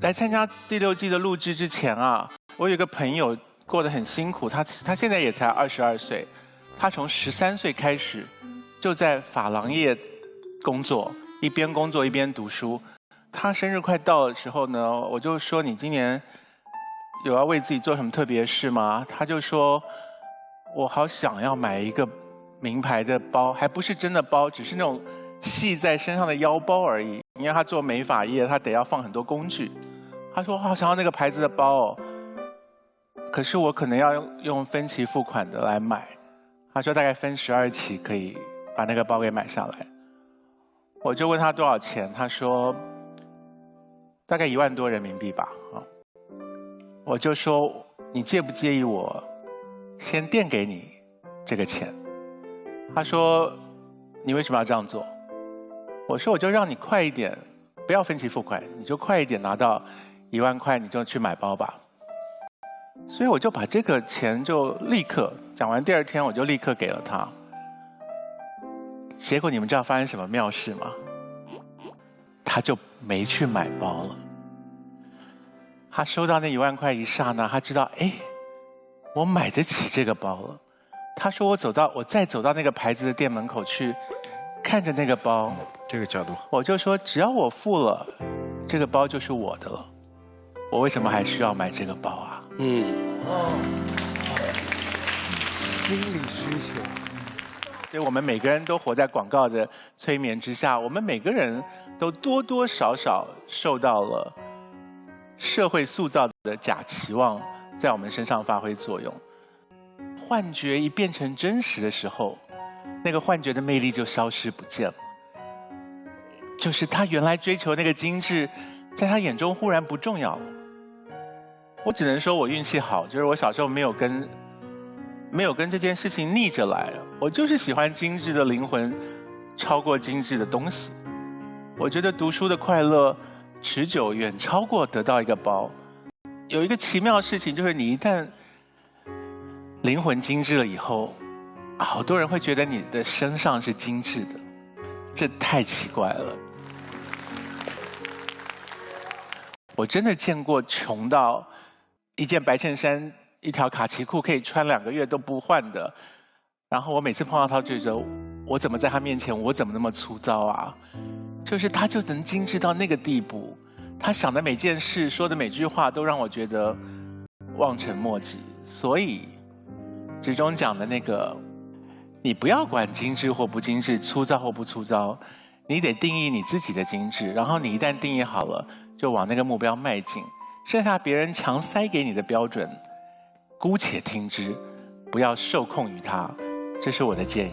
来参加第六季的录制之前啊，我有一个朋友过得很辛苦，他他现在也才二十二岁，他从十三岁开始就在发廊业工作，一边工作一边读书。他生日快到的时候呢，我就说你今年有要为自己做什么特别事吗？他就说，我好想要买一个名牌的包，还不是真的包，只是那种系在身上的腰包而已。因为他做美发业，他得要放很多工具。他说：“我好想要那个牌子的包哦，可是我可能要用用分期付款的来买。”他说：“大概分十二期可以把那个包给买下来。”我就问他多少钱，他说：“大概一万多人民币吧。”啊，我就说：“你介不介意我先垫给你这个钱？”他说：“你为什么要这样做？”我说我就让你快一点，不要分期付款，你就快一点拿到一万块，你就去买包吧。所以我就把这个钱就立刻讲完，第二天我就立刻给了他。结果你们知道发生什么妙事吗？他就没去买包了。他收到那一万块一刹那，他知道，哎，我买得起这个包了。他说我走到我再走到那个牌子的店门口去，看着那个包。这个角度，我就说，只要我付了，这个包就是我的了。我为什么还需要买这个包啊？嗯，哦，心理需求。所以我们每个人都活在广告的催眠之下，我们每个人都多多少少受到了社会塑造的假期望在我们身上发挥作用。幻觉一变成真实的时候，那个幻觉的魅力就消失不见了。就是他原来追求那个精致，在他眼中忽然不重要了。我只能说我运气好，就是我小时候没有跟没有跟这件事情逆着来。我就是喜欢精致的灵魂，超过精致的东西。我觉得读书的快乐持久远超过得到一个包。有一个奇妙的事情，就是你一旦灵魂精致了以后，好多人会觉得你的身上是精致的，这太奇怪了。我真的见过穷到一件白衬衫、一条卡其裤可以穿两个月都不换的。然后我每次碰到他，就觉得我怎么在他面前，我怎么那么粗糙啊？就是他就能精致到那个地步，他想的每件事、说的每句话，都让我觉得望尘莫及。所以，之中讲的那个，你不要管精致或不精致、粗糙或不粗糙，你得定义你自己的精致。然后你一旦定义好了。就往那个目标迈进，剩下别人强塞给你的标准，姑且听之，不要受控于他，这是我的建议。